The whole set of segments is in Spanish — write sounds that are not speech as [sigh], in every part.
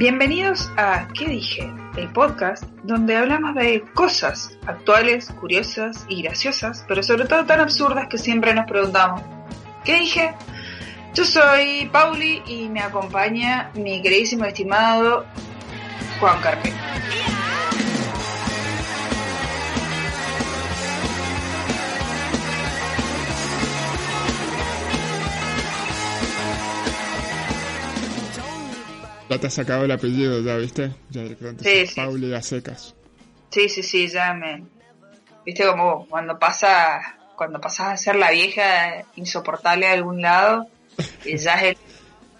Bienvenidos a ¿Qué dije? El podcast donde hablamos de cosas actuales, curiosas y graciosas, pero sobre todo tan absurdas que siempre nos preguntamos ¿Qué dije? Yo soy Pauli y me acompaña mi queridísimo estimado Juan Carpe. Ya te has sacado el apellido, ya viste. Ya Sí, sí. Pauli a secas. Sí, sí, sí, ya me... Viste como cuando pasa cuando pasas a ser la vieja insoportable de algún lado, [laughs] y ya, es el-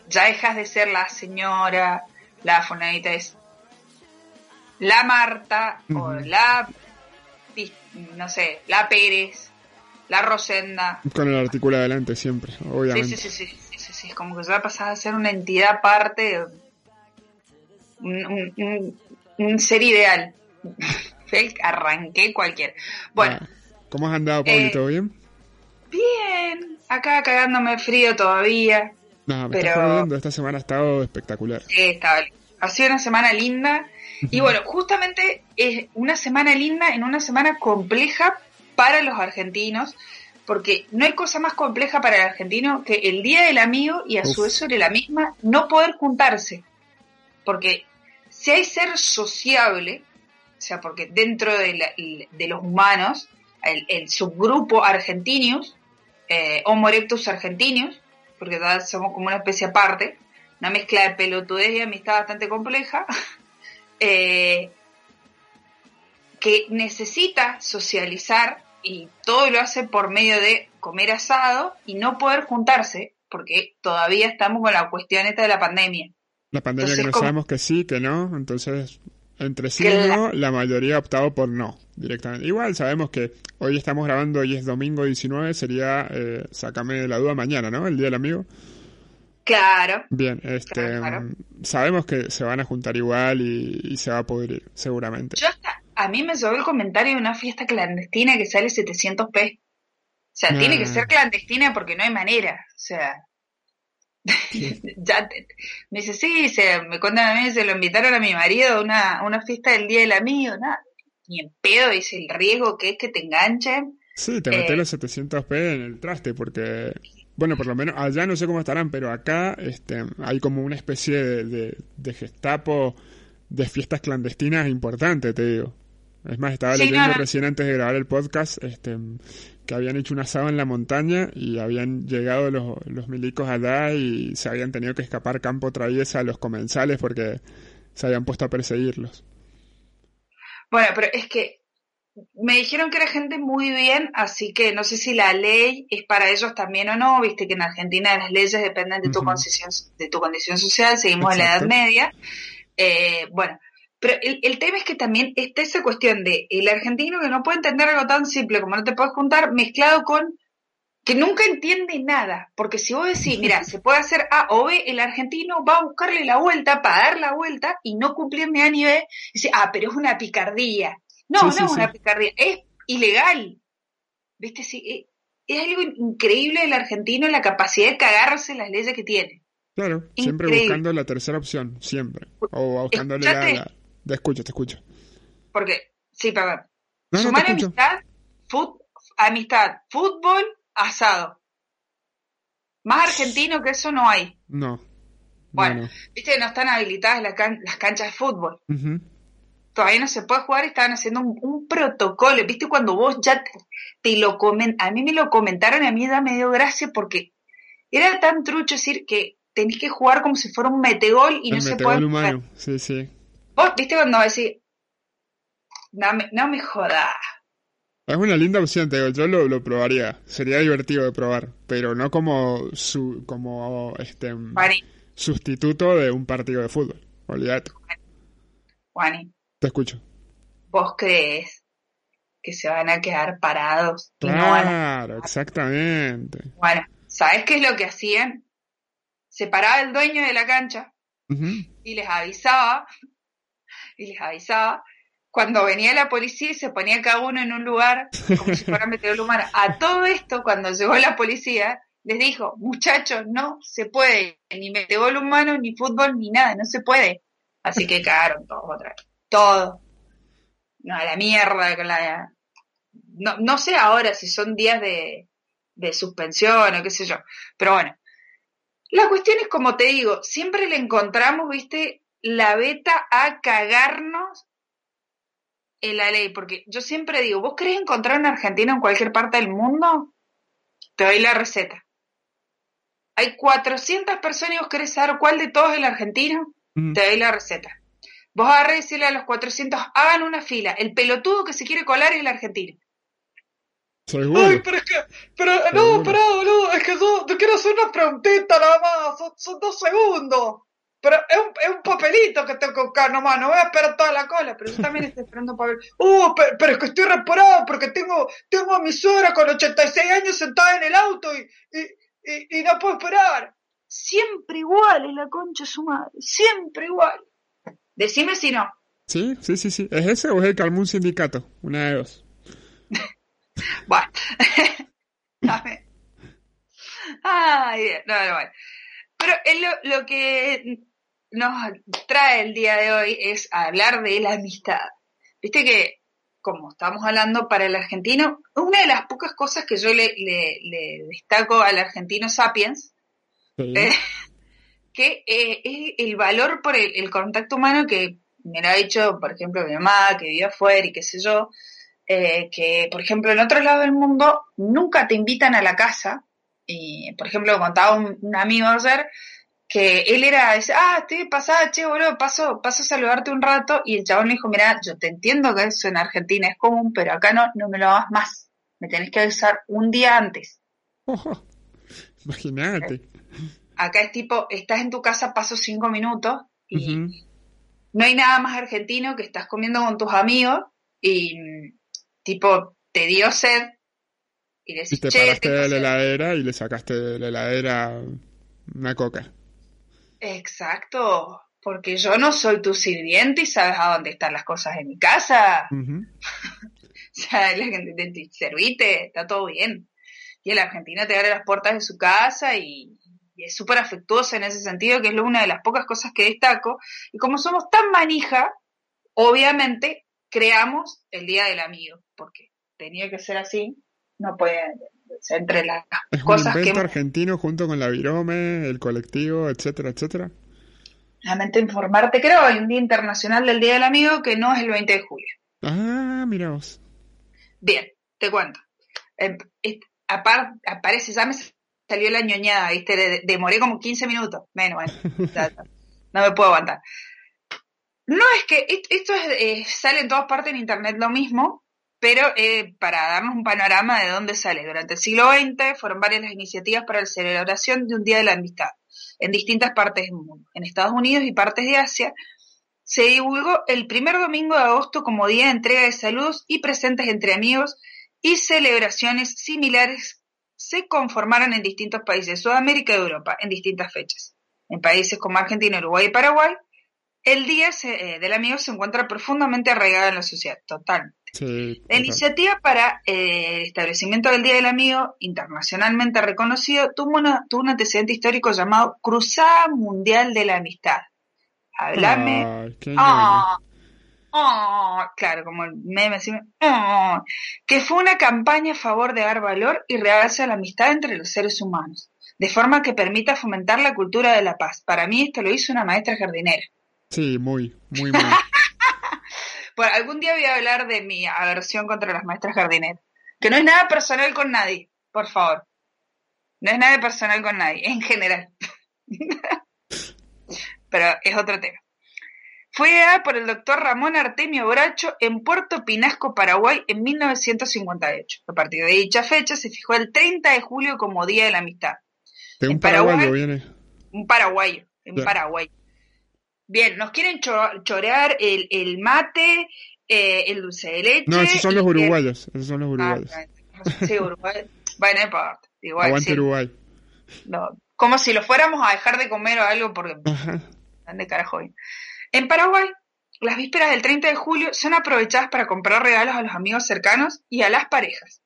ya dejas de ser la señora, la fonadita es la Marta o la, no sé, la Pérez, la Rosenda. Con el artículo adelante siempre, Sí, obviamente. sí, sí, sí, sí, sí, sí, es como que ya pasas a ser una entidad aparte, un, un- un- un ser ideal. [laughs] Arranqué cualquier. Bueno, Ah, ¿Cómo has andado, Pauli? Eh, ¿Todo bien? bien, acá cagándome frío todavía. No, me pero- estás. Esta semana ha estado espectacular. Sí, estaba. Ha sido una semana linda. Y bueno, justamente es una semana linda en una semana compleja para los argentinos, porque no hay cosa más compleja para el argentino que el Día del Amigo y a su vez sobre la misma no poder juntarse. Porque si hay ser sociable, o sea, porque dentro de, la- de los humanos, el, subgrupo argentinius, eh, Homo erectus argentinius, porque somos como una especie aparte, una mezcla de pelotudez y amistad bastante compleja, [laughs] eh, que necesita socializar y todo lo hace por medio de comer asado y no poder juntarse, porque todavía estamos con la cuestión esta de la pandemia. La pandemia Entonces, que no ¿cómo? sabemos que sí, que no. Entonces, entre sí y no, la mayoría ha optado por no, directamente. Igual sabemos que hoy estamos grabando, hoy es domingo 19, sería, eh, sácame de la duda, mañana, ¿no? El Día del Amigo. Claro, Bien, este, Claro, claro. sabemos que se van a juntar igual y, y se va a poder ir, seguramente. yo hasta, a mí me llegó el comentario de una fiesta clandestina que sale 700p. O sea, tiene que Ah. ser clandestina porque no hay manera. O sea, [laughs] ya te- me dice, sí, se, me cuentan a mí, se lo invitaron a mi marido a una, una fiesta del Día del Amigo, nada, ni en pedo, dice el riesgo que es que te enganchen. Sí, te metés Eh. los 700p en el traste porque, bueno, por lo menos allá no sé cómo estarán, pero acá este, hay como una especie de, de, de gestapo de fiestas clandestinas importante, te digo. Es más, estaba Sí, leyendo no, no. recién antes de grabar el podcast este, que habían hecho un asado en la montaña y habían llegado los, los milicos allá y se habían tenido que escapar campo traviesa a los comensales porque se habían puesto a perseguirlos. Bueno, pero es que me dijeron que era gente muy bien, así que no sé si la ley es para ellos también o no, viste que en Argentina las leyes dependen de tu, condición, de tu condición social, seguimos en la Edad Exacto. Media. Eh, bueno, pero el, el tema es que también está esa cuestión de el argentino que no puede entender algo tan simple como no te puedes juntar, mezclado con que nunca entiende nada, porque si vos decís, mira, [laughs] se puede hacer A o B, el argentino va a buscarle la vuelta para dar la vuelta y no cumplir ni A ni B, dice, ah, pero es una picardía. No, Sí, no sí, es una picardía, es ilegal. ¿Viste? Sí, eh, es algo increíble del argentino la capacidad de cagarse las leyes que tiene. Claro, siempre buscando la tercera opción, siempre. O buscándole la- Te escucho, te escucho. Porque, sí, perdón. No, Sumar amistad, fut- amistad, fútbol, asado. Más argentino que eso no hay. No. Bueno, No, no. viste que no están habilitadas las, can- las canchas de fútbol. Ujú. Todavía no se puede jugar estaban haciendo un, un protocolo. Viste cuando vos ya te, te lo comen, a mí me lo comentaron y a mí ya me dio gracia porque era tan trucho decir que tenés que jugar como si fuera un metegol y no se puede humano, sí, sí. Vos, viste cuando decís, no me, no me jodas. Es una linda opción, te digo, yo lo, lo probaría. Sería divertido de probar, pero no como su, como este sustituto de un partido de fútbol. Olvídate. Juani, Te escucho. ¿vos crees que se van a quedar parados? y no van a- Claro, exactamente. Bueno, ¿sabes qué es lo que hacían? Se paraba el dueño de la cancha y les avisaba, y les avisaba, cuando venía la policía y se ponía cada uno en un lugar, como si fuera [laughs] meteorólogo humano. A todo esto, cuando llegó la policía, les dijo, muchachos, no se puede, ni meteorólogo humano, ni fútbol, ni nada, no se puede. Así que cagaron todos otra vez. Todo. No, a la mierda con la... No, no sé ahora si son días de, de suspensión o qué sé yo, pero bueno. La cuestión es, como te digo, siempre le encontramos, viste, la beta a cagarnos en la ley, porque yo siempre digo, ¿vos querés encontrar un argentino en cualquier parte del mundo? Te doy la receta. Hay 400 personas y vos querés saber cuál de todos es el argentino, Mm. te doy la receta. Vos agarrás y decirle a los 400, hagan una fila. El pelotudo que se quiere colar es el argentino. Seguro. Ay, pero es que, pero no, Seguro. pará, boludo, es que yo te quiero hacer una preguntita nada más, son, son dos segundos. Pero es un, es un papelito que tengo que buscar nomás, no voy a esperar toda la cola, pero yo también estoy esperando un papel. Uh, pero, pero es que estoy reparado porque tengo, tengo a mi suegra con 86 años sentada en el auto y, y, y, y no puedo esperar. Siempre igual es la concha de su madre, siempre igual. Decime si no. Sí, sí, sí, sí. ¿Es ese o es el que armó un sindicato? Una de dos. [laughs] Bueno. [laughs] Ay, no, no, bueno. Pero es lo, lo que nos trae el día de hoy es hablar de la amistad. Viste que, como estamos hablando para el argentino, una de las pocas cosas que yo le, le, le destaco al argentino sapiens, Sí. eh, [laughs] que eh, es el valor por el, el contacto humano que me lo ha dicho, por ejemplo, mi mamá, que vive afuera y qué sé yo, eh, que, por ejemplo, en otros lados del mundo nunca te invitan a la casa. Y, por ejemplo, contaba un, un amigo ayer que él era, dice, ah, estoy pasada, che, boludo, paso, paso a saludarte un rato. Y el chabón le dijo, mira, yo te entiendo que eso en Argentina es común, pero acá no, no me lo hagas más. Me tenés que avisar un día antes. Ojo. [laughs] Imagínate. Acá es tipo, estás en tu casa, paso cinco minutos y no hay nada más argentino que estás comiendo con tus amigos y tipo, te dio sed y Y decís, te che, paraste de la sed". heladera y le sacaste de la heladera una coca. Exacto, porque yo no soy tu sirviente y sabes a dónde están las cosas en mi casa. Ujú. [laughs] O sea, la gente te, te servite, está todo bien. Y el argentino te abre las puertas de su casa y, y es súper afectuoso en ese sentido, que es una de las pocas cosas que destaco. Y como somos tan manija, obviamente creamos el Día del Amigo, porque tenía que ser así, no puede ser entre las Es un cosas que invento argentino junto con la Virome, el colectivo, etcétera, etcétera. Lamento informarte, creo, hay un Día Internacional del Día del Amigo que no es el 20 de julio. Ah, mira vos. Bien, te cuento. Eh, est- apar- aparece, ya me salió la ñoñada, ¿viste? De- demoré como 15 minutos. Menos, bueno, [laughs] ya no me puedo aguantar. No es que est- esto es, eh, sale en todas partes en internet lo mismo, pero eh, para darnos un panorama de dónde sale. Durante el siglo XX fueron varias las iniciativas para la celebración de un Día de la Amistad en distintas partes del mundo. En Estados Unidos y partes de Asia se divulgó el primer domingo de agosto como día de entrega de saludos y presentes entre amigos y celebraciones similares se conformaron en distintos países de Sudamérica y Europa en distintas fechas. En países como Argentina, Uruguay y Paraguay, el Día eh, del Amigo se encuentra profundamente arraigado en la sociedad, totalmente. Sí, La iniciativa para eh, el establecimiento del Día del Amigo, internacionalmente reconocido, tuvo, una- tuvo un antecedente histórico llamado Cruzada Mundial de la Amistad. Háblame qué Ah, ah, claro, como el meme así, ah, que fue una campaña a favor de dar valor y realce a la amistad entre los seres humanos, de forma que permita fomentar la cultura de la paz. Para mí esto lo hizo una maestra jardinera. Sí, muy, muy, muy. [laughs] Bueno, algún día voy a hablar de mi aversión contra las maestras jardineras, que no es nada personal con nadie, por favor. No es nada personal con nadie, en general. [laughs] Pero es otro tema. Fue ideada por el doctor Ramón Artemio Bracho en Puerto Pinasco, Paraguay, en 1958. A partir de dicha fecha se fijó el 30 de julio como Día de la Amistad. De un En Paraguay- paraguayo viene. Un paraguayo. en. Paraguay. Bien, nos quieren cho- chorear el, el mate, eh, el dulce de leche. No, esos son los uruguayos. Esos son los Ah, uruguayos. sí, Uruguay. [laughs] Bueno, no importa. Igual, Aguante sí. Uruguay. No, como si lo fuéramos a dejar de comer o algo porque Ajá. ¿Dónde carajo voy? En Paraguay, las vísperas del 30 de julio son aprovechadas para comprar regalos a los amigos cercanos y a las parejas.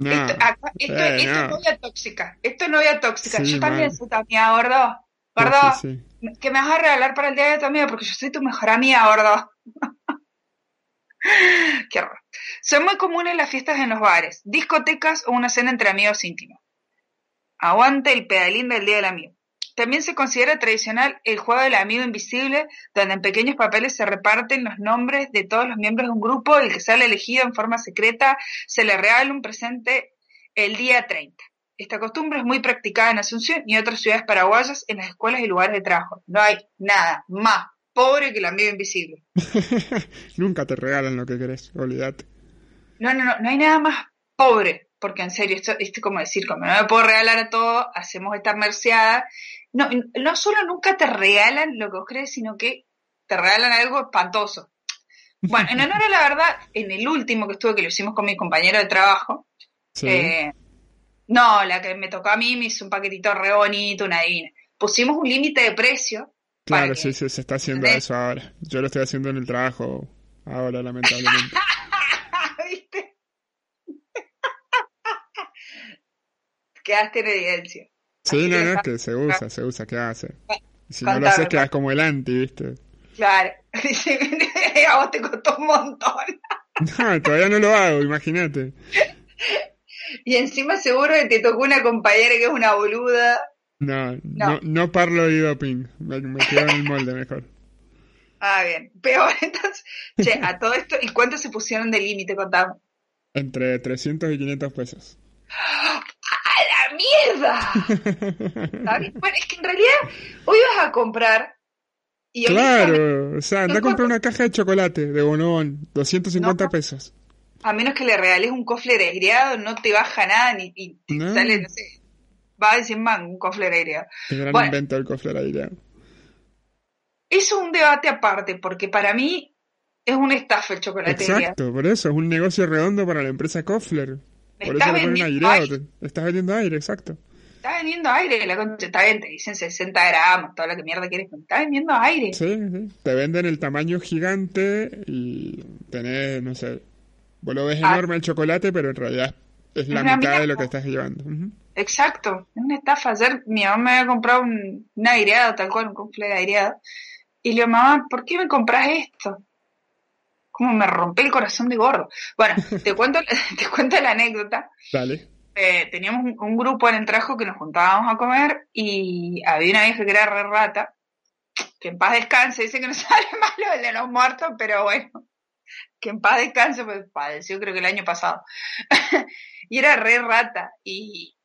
No. Esto, acá- esto- eh, esto no. es novia tóxica. Esto es novia tóxica. Sí, yo también soy amiga, gordo. Gordo, Sí, que me vas a regalar para el día de tu amiga porque yo soy tu mejor amiga, gordo. [laughs] Qué horror. Son muy comunes las fiestas en los bares, discotecas o una cena entre amigos íntimos. Aguante el pedalín del Día del Amigo. También se considera tradicional el juego del amigo invisible, donde en pequeños papeles se reparten los nombres de todos los miembros de un grupo el que sale elegido en forma secreta se le regala un presente el día 30. Esta costumbre es muy practicada en Asunción y otras ciudades paraguayas en las escuelas y lugares de trabajo. No hay nada más pobre que el amigo invisible. [laughs] Nunca te regalan lo que querés, olvídate. No, no, no, no hay nada más pobre, porque en serio, esto esto es como decir, como no me puedo regalar a todo, hacemos esta merceada. No, no solo nunca te regalan lo que vos crees, sino que te regalan algo espantoso. Bueno, en honor a la verdad, en el último que estuve, que lo hicimos con mi compañero de trabajo, Sí. eh, no, la que me tocó a mí me hizo un paquetito re bonito, una divina. Pusimos un límite de precio. claro, que- sí, sí, se está haciendo ¿Entendés? eso ahora. Yo lo estoy haciendo en el trabajo ahora, lamentablemente. [laughs] ¿Viste? [laughs] Quedaste en evidencia. Sí, Así no, que no, está- que se usa, se usa, ¿qué hace? Si no lo haces, quedas como el anti, ¿viste? Claro. [laughs] Dice, a vos te costó un montón. No, todavía no lo hago, imagínate. [laughs] Y encima seguro que te tocó una compañera que es una boluda. No, no, No. no, parlo de doping. Me, me quedo en el molde mejor. [laughs] Ah, bien. Peor, [laughs] entonces. Che, a todo esto, ¿y cuánto se pusieron de límite? Contame. Entre 300 y 500 pesos. ¡A la mierda! Bueno, es que en realidad hoy vas a comprar. Y Claro, o sea, anda a comprar una caja de chocolate de bonobón, 250 No. pesos. A menos que le regales un cofre aireado, no te baja nada ni No. sale, no sé, va a 100 man un cofre aireado. El gran Bueno. invento del cofre aire. Eso es un debate aparte, porque para mí es una estafa el chocolate aireado. Exacto, por eso es un negocio redondo para la empresa Kofler. Por estás eso le ponen aireado. aire. te- estás vendiendo aire, exacto. Está vendiendo aire, la concha, está bien, te dicen 60 gramos, toda la que mierda quieres, pero está vendiendo aire. Sí, sí. Te venden el tamaño gigante y tenés, no sé, vos lo ves Ah. enorme el chocolate, pero en realidad es la Una mitad de lo que estás llevando. Ujú. Exacto, es una estafa. Ayer mi mamá me había comprado un, un aireado, tal cual, un cofre de aireado. Y le digo, mamá, ¿por qué me compras esto? Como me rompe el corazón de gordo. Bueno, te [laughs] cuento, [laughs] te cuento la anécdota. Dale. Eh, teníamos un, un grupo en el trabajo que nos juntábamos a comer y había una vieja que era re rata, que en paz descanse, dice que no [laughs] sale malo el de los muertos, pero bueno, que en paz descanse, pues padeció creo que el año pasado. [laughs] y era re rata y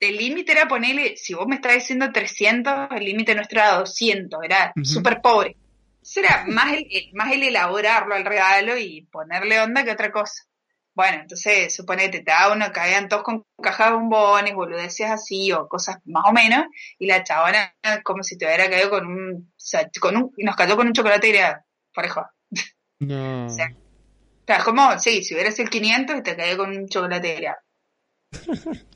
el límite era ponerle, si vos me estás diciendo 300, el límite nuestro era 200, era Ujú. súper pobre. Eso era más el, el- más el elaborarlo al regalo y ponerle onda que otra cosa. Bueno, entonces, suponete, te daba uno, caían todos con cajas de bombones, boludeces así, o cosas más o menos, y la chabona como si te hubiera caído con un, o sea, con un, nos cayó con un chocolate y era parejo. No. O sea, es como, sí, si hubieras el 500 y te caía con un chocolate. [laughs]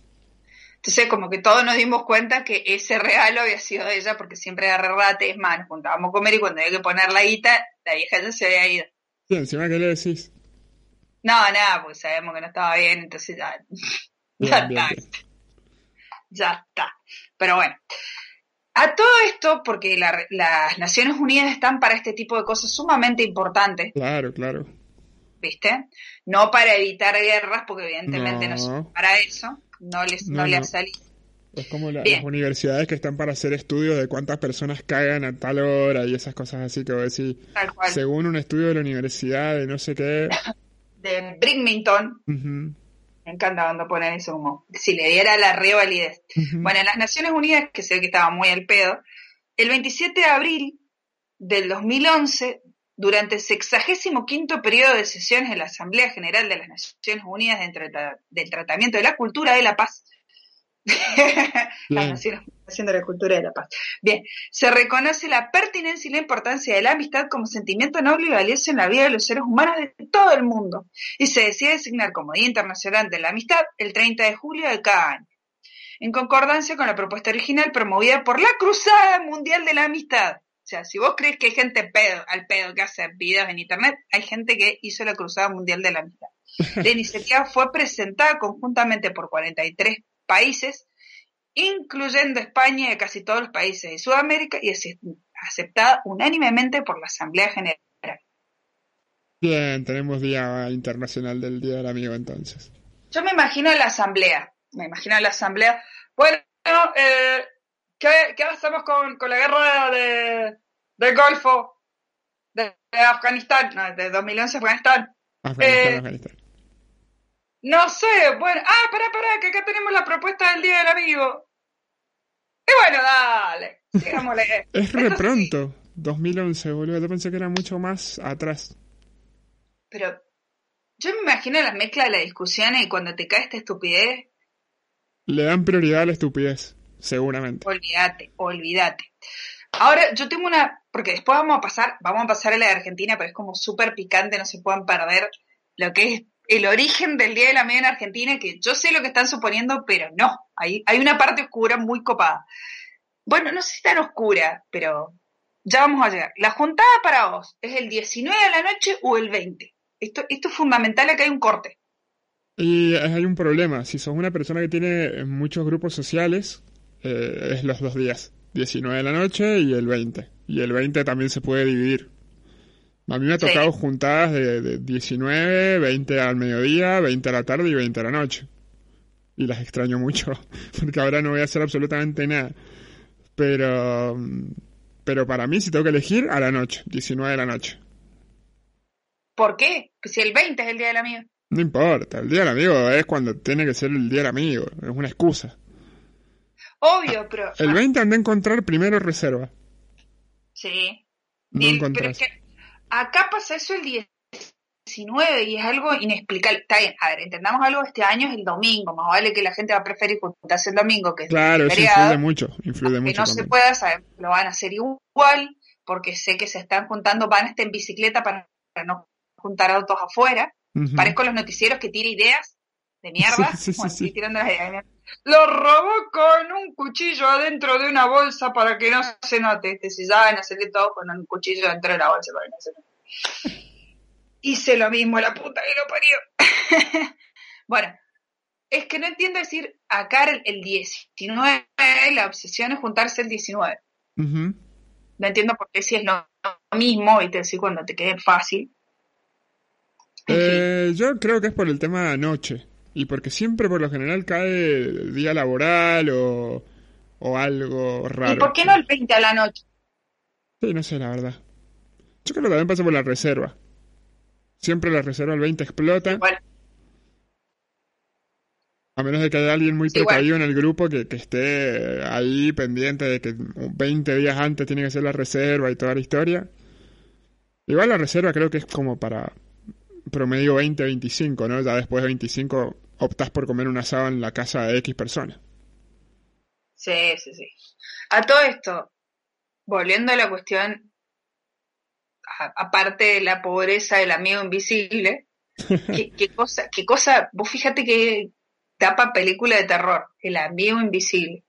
Entonces, como que todos nos dimos cuenta que ese regalo había sido de ella, porque siempre era re rate, es más, nos juntábamos a comer y cuando había que poner la guita, la vieja ya se había ido. Sí, encima que le decís. No, nada, porque sabemos que no estaba bien, entonces ya, [laughs] ya bien, está, bien. ya está. Pero bueno, a todo esto, porque la- las Naciones Unidas están para este tipo de cosas sumamente importantes, Claro, claro. ¿viste? No para evitar guerras, porque evidentemente no, No. son para eso, no les, no, No, le ha salido. Es como la- las universidades que están para hacer estudios de cuántas personas cagan a tal hora y esas cosas así que decís. Tal cual. Según un estudio de la universidad de no sé qué. [laughs] De Brickmington, ujú, me encanta cuando ponen eso como si le diera la revalidez. Bueno, en las Naciones Unidas, que sé que estaba muy al pedo, el 27 de abril del 2011, durante el 65 periodo de sesiones de la Asamblea General de las Naciones Unidas dentro del tra- del tratamiento de la cultura de la paz, [laughs] las. Naciones de la cultura de la paz. Bien, se reconoce la pertinencia y la importancia de la amistad como sentimiento noble y valioso en la vida de los seres humanos de todo el mundo. Y se decide designar como Día Internacional de la Amistad el 30 de julio de cada año. En concordancia con la propuesta original promovida por la Cruzada Mundial de la Amistad. O sea, si vos crees que hay gente pedo, al pedo que hace videos en internet, hay gente que hizo la Cruzada Mundial de la Amistad. La iniciativa fue presentada conjuntamente por 43 países incluyendo España y casi todos los países de Sudamérica, y es aceptada unánimemente por la Asamblea General. Bien, tenemos Día Internacional del Día del Amigo entonces. Yo me imagino la Asamblea, me imagino la Asamblea. Bueno, eh, ¿qué, ¿qué, hacemos con, con la guerra de, del Golfo, de, Afganistán, no, de 2011 Afganistán? Afganistán, eh, Afganistán. No sé, bueno, ah, pará, pará, que acá tenemos la propuesta del Día del Amigo. Y bueno, dale, sigámosle. es re pronto, 2011, boludo. Yo pensé que era mucho más atrás. Pero yo me imagino la mezcla de la discusión y cuando te cae esta estupidez. Le dan prioridad a la estupidez, seguramente. Olvídate, olvídate. Ahora, yo tengo una. Porque después vamos a pasar, vamos a pasar a la de Argentina, pero es como súper picante, no se pueden perder lo que es el origen del Día de la Media en Argentina, que yo sé lo que están suponiendo, pero no. Hay, hay una parte oscura muy copada. Bueno, no sé si tan oscura, pero ya vamos a llegar. La juntada para vos, ¿es el 19 de la noche o el 20? Esto, esto es fundamental, acá hay un corte. Y hay un problema. Si sos una persona que tiene muchos grupos sociales, eh, es los dos días. 19 de la noche y el 20. Y el 20 también se puede dividir. A mí me ha tocado juntadas de, de, 19, 20 al mediodía, 20 a la tarde y 20 a la noche. Y las extraño mucho, [laughs] porque ahora no voy a hacer absolutamente nada. Pero, pero para mí, si tengo que elegir, a la noche, 19 de la noche. ¿Por qué? Si el 20 es el día del amigo. No importa, el día del amigo es cuando tiene que ser el día del amigo, es una excusa. Obvio, pero... El 20 anda a encontrar primero reserva. Sí. No. Acá pasa eso el 19 y es algo inexplicable. Está bien, a ver, entendamos algo, este año es el domingo, más vale que la gente va a preferir juntarse el domingo que Claro, eso influye mucho, influye mucho. Que no se pueda, saber, lo van a hacer igual, porque sé que se están juntando, van a estar en bicicleta para no juntar autos afuera. Parezco los noticieros que tira ideas de mierda. Sí, sí, tirando las ideas Lo robó con un cuchillo adentro de una bolsa para que no se note. Este, si a hacerle todo con un cuchillo dentro de la bolsa para que no se note. Hice lo mismo, la puta que lo parió. [laughs] bueno, es que no entiendo decir acá el 19, la obsesión es juntarse el 19. No entiendo por qué si es lo mismo, y te decir cuando te quede fácil. Eh, yo creo que es por el tema de noche. Y porque siempre por lo general cae día laboral o, o algo raro. ¿Y por qué no el 20 a la noche? Sí, no sé, la verdad. Yo creo que también pasa por la reserva. Siempre la reserva el 20 explota. A menos de que haya alguien muy precavido en el grupo que, que, esté ahí pendiente de que 20 días antes tiene que ser la reserva y toda la historia. Igual la reserva creo que es como para promedio 20-25, ¿no? Ya después de 25 optas por comer un asado en la casa de X personas. Sí, sí, sí. A todo esto, volviendo a la cuestión, aparte de la pobreza del amigo invisible, [laughs] ¿qué, cosa, qué cosa, vos fíjate que tapa película de terror, el amigo invisible.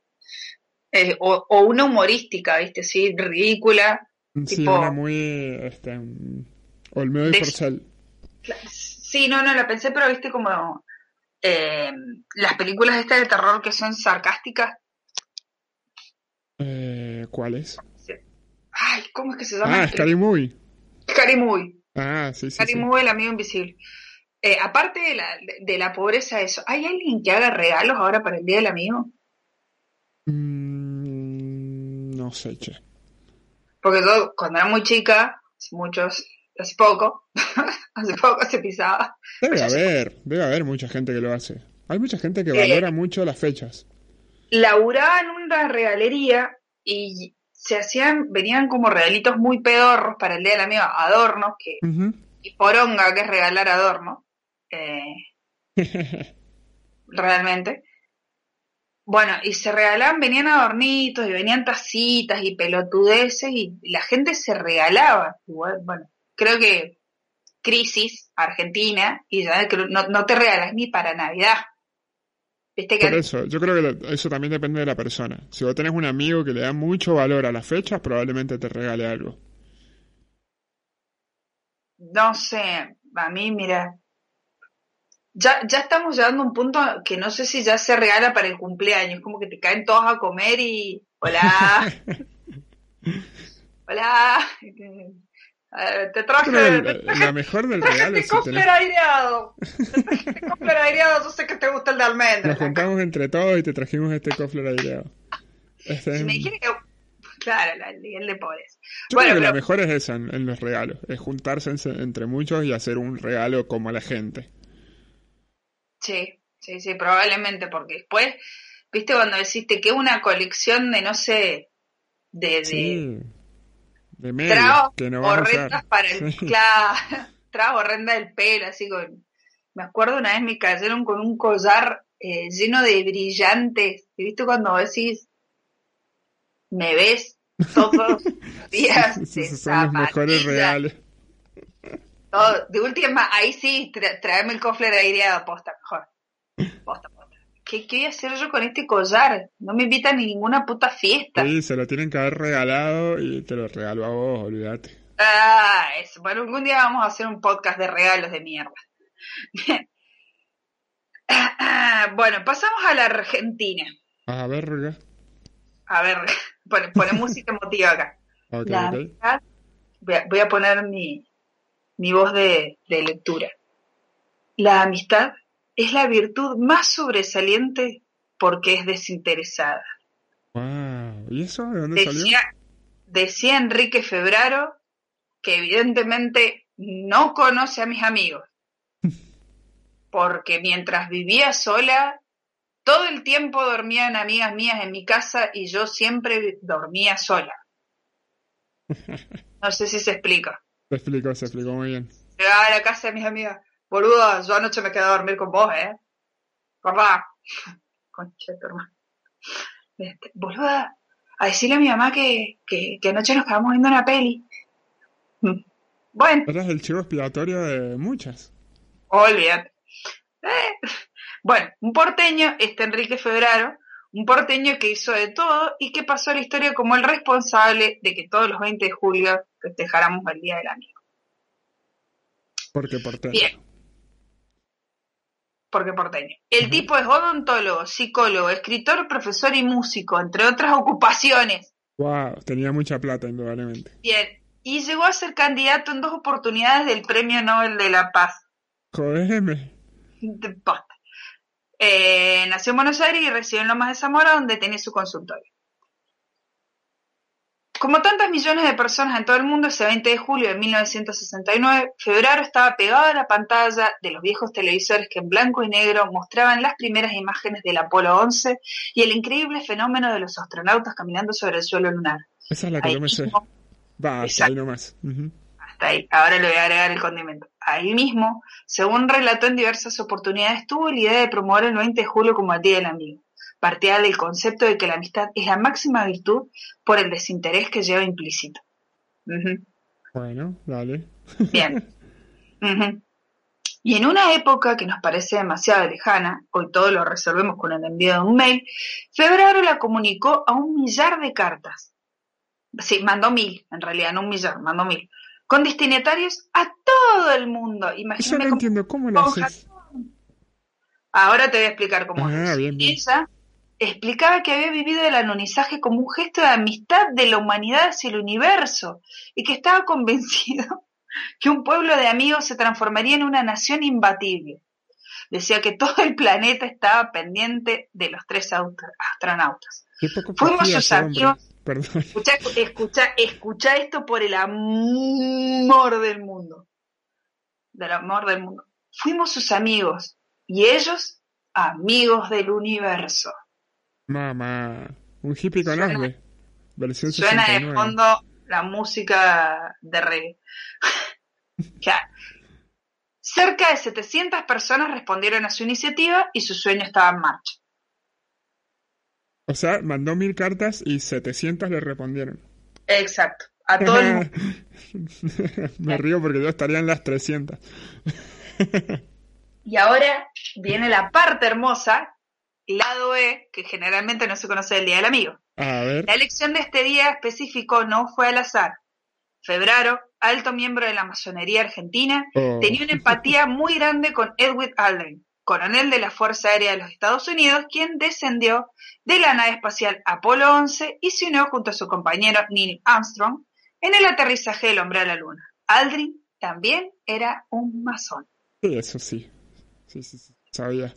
Eh, o, una humorística, ¿viste? Sí, ridícula. Sí, una muy. Este, Olmedo y Forcel. Sí, no, no, la pensé, pero viste como eh, las películas estas de terror que son sarcásticas. Eh, ¿Cuáles? Ay, ¿cómo es que se llama? Ah, Scary Movie. Scary Movie. Ah, sí, sí. Scary Movie, el amigo invisible. Eh, aparte de la, de, la pobreza, eso, ¿hay alguien que haga regalos ahora para el Día del Amigo? Mm, no sé, che. Porque yo, cuando era muy chica, muchos, hace poco, [laughs] hace poco se pisaba. Debe haber, debe haber mucha gente que lo hace. Hay mucha gente que valora mucho las fechas. Laburaba en una regalería y se hacían, venían como regalitos muy pedorros para el Día del Amigo, adornos, que, y poronga que es regalar adornos, eh, [laughs] realmente. Bueno, y se regalaban, venían adornitos y venían tacitas y pelotudeces y la gente se regalaba. Bueno, creo que crisis Argentina y ya no, no te regalas ni para Navidad. ¿Viste que Por eso, yo creo que eso también depende de la persona. Si vos tenés un amigo que le da mucho valor a las fechas, probablemente te regale algo. No sé, a mí, mira, ya, ya estamos llegando a un punto que no sé si ya se regala para el cumpleaños, como que te caen todos a comer y hola, [laughs] hola, [laughs] te traje, la mejor del regalo este cofler aireado, este cofler aireado, yo sé que te gusta el de almendras. Nos juntamos entre todos y te trajimos este cofler aireado. Este si me dijiste que Claro, el de pobres. Yo creo que lo mejor es esa en, los regalos, es juntarse entre muchos y hacer un regalo como a la gente. Sí, sí, sí, probablemente, porque después, viste, cuando deciste que una colección de, no sé, de... de de medios, que no horrendas para el... [laughs] Claro, [laughs] horrenda del pelo, así con... Me acuerdo una vez me cayeron con un collar eh, lleno de brillantes. ¿Viste cuando decís, me ves todos los [laughs] días? son los mejores reales de última, ahí sí, traeme el cofre aireado, posta, mejor. Posta. ¿Qué, ¿Qué, voy a hacer yo con este collar? No me invitan a ninguna puta fiesta. Sí, se lo tienen que haber regalado y te lo regalo a vos, olvídate. Ah, eso. Bueno, algún día vamos a hacer un podcast de regalos de mierda. Bien. [laughs] bueno, pasamos a la Argentina. A ver, A ver, [laughs] pone, música emotiva acá. Okay, voy a poner mi, mi voz de, lectura. La amistad es la virtud más sobresaliente porque es desinteresada. Wow. ¿Y eso de dónde decía, salió? Decía Enrique Febraro que evidentemente no conoce a mis amigos. [laughs] Porque mientras vivía sola, todo el tiempo dormían amigas mías en mi casa y yo siempre dormía sola. [laughs] No sé si se explica. Se explicó, se explicó muy bien. Llegaba a la casa de mis amigas. Boludo, yo anoche me quedé a dormir con vos, ¿eh? Papá. [laughs] Concha hermano. Este, boluda, a decirle a mi mamá que, que, que anoche nos quedamos viendo una peli. Mm. Bueno. Eres el chivo expiatorio de muchas. Olvídate. Eh. Bueno, un porteño, este Enrique Febraro, un porteño que hizo de todo y que pasó a la historia como el responsable de que todos los 20 de julio festejáramos el Día del Amigo. ¿Por qué porteño? Bien. Porque porteño. El tipo es odontólogo, psicólogo, escritor, profesor y músico, entre otras ocupaciones. Wow, tenía mucha plata, indudablemente. Bien, y llegó a ser candidato en dos oportunidades del Premio Nobel de la Paz. Jodeme. Eh, nació en Buenos Aires y residió en Lomas de Zamora, donde tenía su consultorio. Como tantas millones de personas en todo el mundo, ese 20 de julio de 1969, Febrero estaba pegado a la pantalla de los viejos televisores que en blanco y negro mostraban las primeras imágenes del Apolo 11 y el increíble fenómeno de los astronautas caminando sobre el suelo lunar. Esa es la que yo me sé. Va, hasta ahí nomás. Hasta ahí. Ahora le voy a agregar el condimento. Ahí mismo, según relató en diversas oportunidades, tuvo la idea de promover el 20 de julio como el Día del Amigo partía del concepto de que la amistad es la máxima virtud por el desinterés que lleva implícito. Bueno, dale. Bien. Y en una época que nos parece demasiado lejana, hoy todo lo resolvemos con el envío de un mail, Febrero la comunicó a un millar de cartas. Sí, mandó mil, en realidad, no un millar, mandó mil. Con destinatarios a todo el mundo. Imagínate. no entiendo, ¿cómo lo haces? Ahora te voy a explicar cómo ah, es. Bien, explicaba que había vivido el anonizaje como un gesto de amistad de la humanidad hacia el universo y que estaba [laughs] convencido que un pueblo de amigos se transformaría en una nación imbatible. Decía que todo el planeta estaba pendiente de los tres astronautas. Fuimos sus amigos. Escucha, escucha, escucha esto por el amor del mundo. Del amor del mundo. Fuimos sus amigos y ellos amigos del universo. Mamá, un hippie con suena, versión Suena de fondo la música de reggae. [laughs] Cerca de 700 personas respondieron a su iniciativa y su sueño estaba en marcha. O sea, mandó mil cartas y 700 le respondieron. Exacto, a todo el mundo. [laughs] Me río porque yo estaría en las 300. [laughs] y ahora viene la parte hermosa, lado E, que generalmente no se conoce del Día del Amigo. A ver. La elección de este día específico no fue al azar. Febraro, alto miembro de la masonería argentina, Oh. tenía una empatía [laughs] muy grande con Edwin Aldrin, coronel de la Fuerza Aérea de los Estados Unidos, quien descendió de la nave espacial Apolo 11 y se unió junto a su compañero Neil Armstrong en el aterrizaje del hombre a la Luna. Aldrin también era un masón. Sí, eso sí. Sí, sí, sí. Sabía.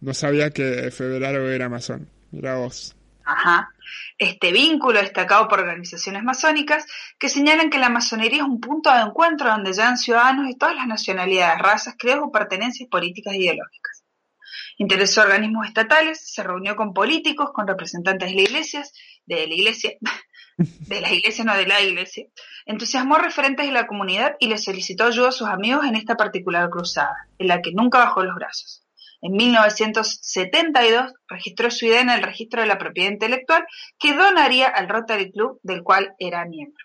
No sabía que Febrero era masón. Mira vos. Ajá. Este vínculo destacado por organizaciones masónicas que señalan que la masonería es un punto de encuentro donde llegan ciudadanos de todas las nacionalidades, razas, credos o pertenencias políticas e ideológicas. Interesó organismos estatales, se reunió con políticos, con representantes de la iglesia, de la iglesia, [laughs] de las iglesias, no de la iglesia, entusiasmó referentes de la comunidad y les solicitó ayuda a sus amigos en esta particular cruzada, en la que nunca bajó los brazos. En 1972 registró su idea en el registro de la propiedad intelectual que donaría al Rotary Club del cual era miembro.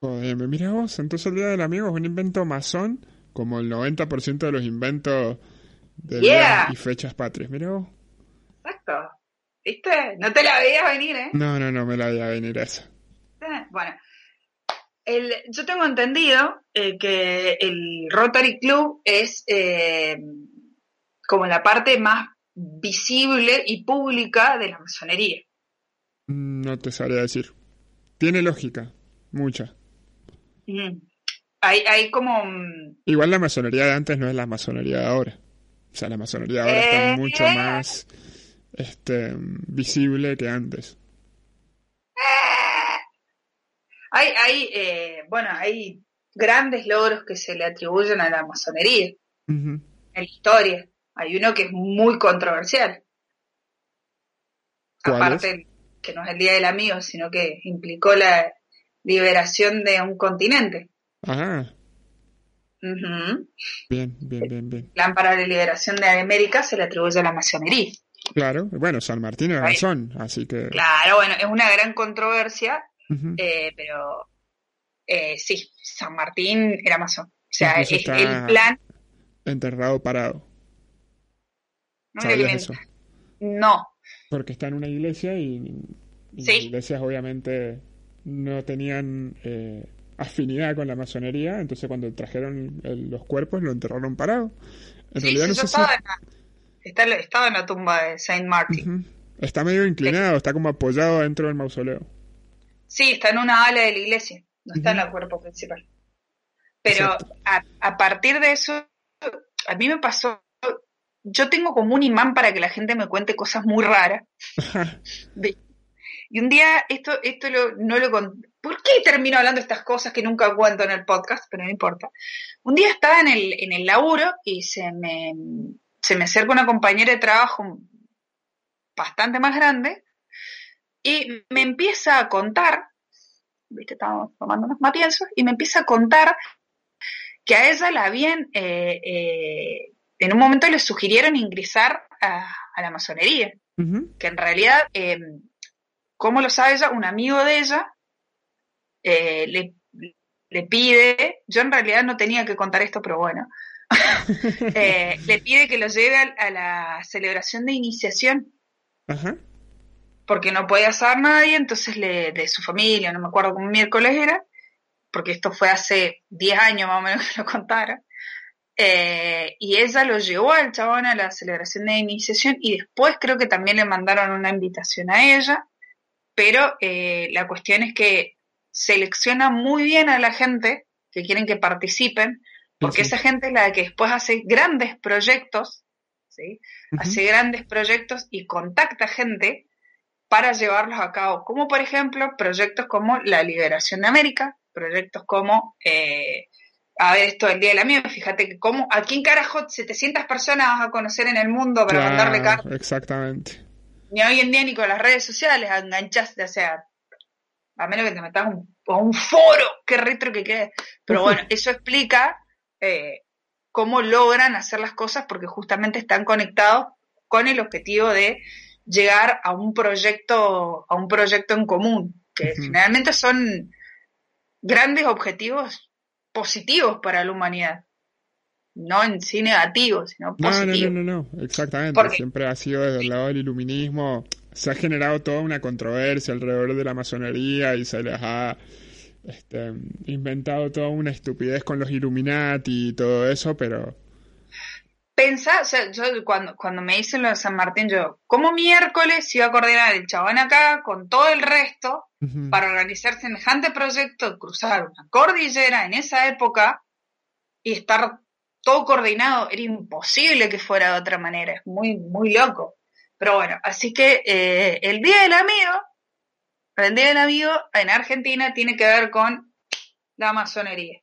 Joder, mira vos. Entonces el Día del Amigo es un invento masón, como el 90% de los inventos de Yeah. y fechas patrias. Mira vos. Exacto. ¿Viste? No te la veías venir, ¿eh? No, no, no me la veía venir esa. Bueno, el, yo tengo entendido eh, que el Rotary Club es eh, como la parte más visible y pública de la masonería. Mm, No te sabría decir. Tiene lógica. Mucha. Mm. Hay, hay como... mm, Igual la masonería de antes no es la masonería de ahora. O sea, la masonería de ahora está Eh. mucho más este, visible que antes. Hay, hay eh, bueno, hay grandes logros que se le atribuyen a la masonería en la historia. Hay uno que es muy controversial. ¿Cuál Aparte, que no es el Día del Amigo, sino que implicó la liberación de un continente. Ujú. Bien, bien, bien, bien. El plan para la liberación de América se le atribuye a la masonería. Claro. Bueno, San Martín era masón, así que... Claro, bueno, es una gran controversia, Eh, pero eh, sí, San Martín era masón. O sea, es el plan. Enterrado parado. No, ¿Sabías le eso? no, Porque está en una iglesia y, y Sí. las iglesias obviamente no tenían eh, afinidad con la masonería, entonces cuando trajeron el- los cuerpos lo enterraron parado. En sí, realidad no sé si... estaba, en la, está- estaba en la tumba de Saint Martin. Está medio inclinado, está como apoyado dentro del mausoleo. Sí, está en una ala de la iglesia, no está en el cuerpo principal. Pero a, a partir de eso, a mí me pasó, yo tengo como un imán para que la gente me cuente cosas muy raras. [laughs] De- y un día, esto, esto lo- no lo con- ¿Por qué termino hablando de estas cosas que nunca cuento en el podcast? Pero no importa. Un día estaba en el, en el laburo y se me, se me acerca una compañera de trabajo bastante más grande y me empieza a contar, viste, estábamos tomando unos matienzos, y me empieza a contar que a ella la habían, eh, eh, en un momento le sugirieron ingresar a, a la masonería que en realidad, eh, ¿cómo lo sabe ella? Un amigo de ella eh, le, le pide, yo en realidad no tenía que contar esto, pero bueno, [laughs] le pide que lo lleve a, a la celebración de iniciación, Ajá. Porque no podía saber nadie, entonces le, de su familia, no me acuerdo cómo miércoles era, porque esto fue hace 10 años más o menos [laughs] que lo contara. Eh, y ella lo llevó al chabón a la celebración de iniciación y después creo que también le mandaron una invitación a ella, pero eh, la cuestión es que selecciona muy bien a la gente que quieren que participen, porque Sí, esa gente es la que después hace grandes proyectos, ¿sí? Hace grandes proyectos y contacta gente para llevarlos a cabo, como por ejemplo proyectos como la liberación de América, proyectos como, eh, a ver, esto del Día del Amigo, fíjate que como, ¿a quién carajo 700 personas vas a conocer en el mundo para mandarle Claro, cartas? exactamente. Ni hoy en día ni con las redes sociales enganchaste, o sea, a menos que te metas a un, a un foro, qué retro que quede. Pero bueno, [laughs] eso explica eh, cómo logran hacer las cosas porque justamente están conectados con el objetivo de llegar a un proyecto, a un proyecto en común, que generalmente son grandes objetivos positivos para la humanidad. No en sí negativos, sino positivos. No, no, no, no, exactamente. Siempre ha sido desde el lado del iluminismo. Se ha generado toda una controversia alrededor de la masonería y se les ha este, inventado toda una estupidez con los Illuminati y todo eso, pero Pensa, o sea, yo cuando, cuando me dicen lo de San Martín, yo, ¿cómo miércoles iba a coordinar el chabón acá con todo el resto para organizar semejante proyecto, cruzar una cordillera en esa época y estar todo coordinado? Era imposible que fuera de otra manera, es muy, muy loco. Pero bueno, así que eh, el Día del Amigo, el Día del Amigo en Argentina tiene que ver con la masonería.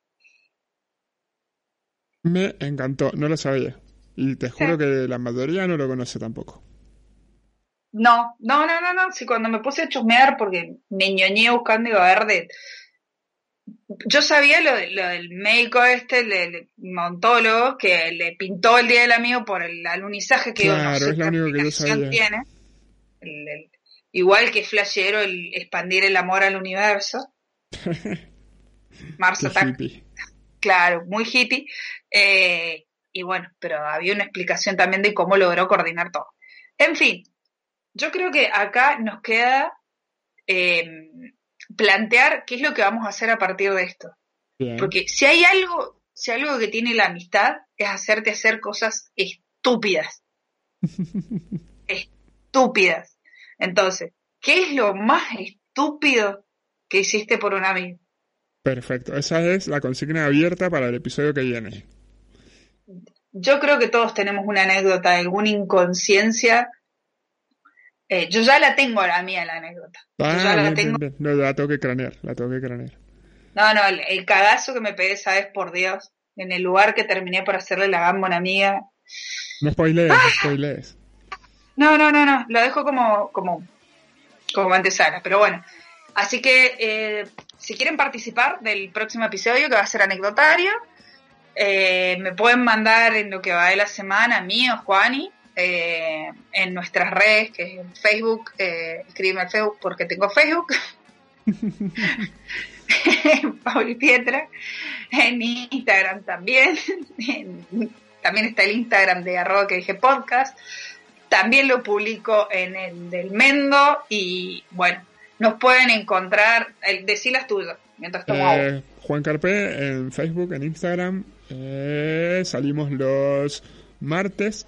Me encantó, no lo sabía. Y te juro que la mayoría no lo conoce tampoco. No, no, no, no, no. Si cuando me puse a chusmear, porque me ñoñé buscando y a ver de. Yo sabía lo, del médico este, el, montólogo, que le pintó el día del amigo por el alunizaje que claro, es lo único que yo sabía. tiene. igual que flashero el expandir el amor al universo. [laughs] Mars Attack. Claro, muy hippie. Eh, y bueno, pero había una explicación también de cómo logró coordinar todo. En fin, yo creo que acá nos queda em, plantear qué es lo que vamos a hacer a partir de esto. Porque si hay algo, si algo que tiene la amistad, es hacerte hacer cosas estúpidas. [laughs] estúpidas. Entonces, ¿qué es lo más estúpido que hiciste por un amigo? Perfecto, esa es la consigna abierta para el episodio que viene yo creo que todos tenemos una anécdota, alguna inconsciencia. Eh, yo ya la tengo la mía, la anécdota. Ah, ya la tengo. No, la tengo que cranear, la tengo que cranear. No, no, el, cagazo que me pegué, sabes, por Dios, en el lugar que terminé por hacerle la gamba a una amiga. No spoilees, no ¡Ah! spoilees. No, no, no, no, lo dejo como, como, como antesala, pero bueno. Así que, eh, si quieren participar del próximo episodio, que va a ser anecdotario, eh, me pueden mandar en lo que va de la semana, a mí o Juani, eh, en nuestras redes, que es en Facebook, eh, escríbeme Facebook porque tengo Facebook. [laughs] [laughs] Pauli Pietra, en Instagram también, también está el Instagram de arroba que dije podcast, también lo publico en el del Mendo y bueno, nos pueden encontrar, el, decí las tuyas, mientras tomo eh, Juan Carpe en Facebook, en Instagram, eh, salimos los martes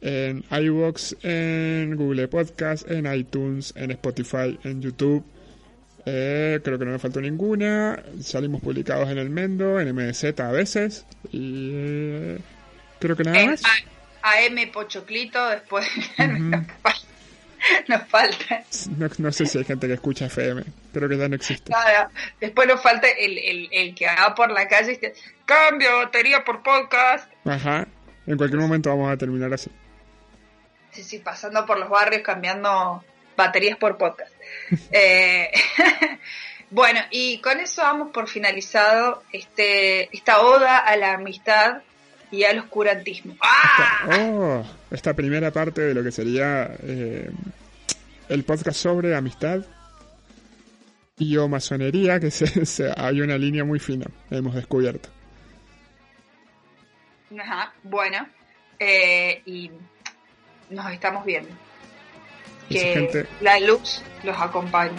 en iVoox, en Google Podcast, en iTunes, en Spotify, en YouTube. Eh, creo que no me faltó ninguna. Salimos publicados en el Mendo, en MZ a veces. Y eh, creo que nada más. AM Pochoclito, después [laughs] [laughs] nos falta. No, sé si hay gente que escucha FM, creo que ya no existe. Después nos falta el, el, el que va por la calle y dice, cambio batería por podcast. Ajá, en cualquier momento vamos a terminar así. Sí, sí, pasando por los barrios cambiando baterías por podcast. [laughs] Eh, [laughs] bueno, y con eso vamos por finalizado este esta oda a la amistad y al oscurantismo. ¡Ah! Oh, esta primera parte de lo que sería eh, el podcast sobre amistad y o masonería, que [laughs] se, hay una línea muy fina, hemos descubierto. Ajá, bueno, eh, y nos estamos viendo. Que la luz los acompañe.